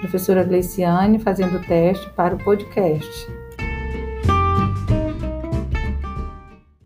Professora Gleiciane fazendo teste para o podcast.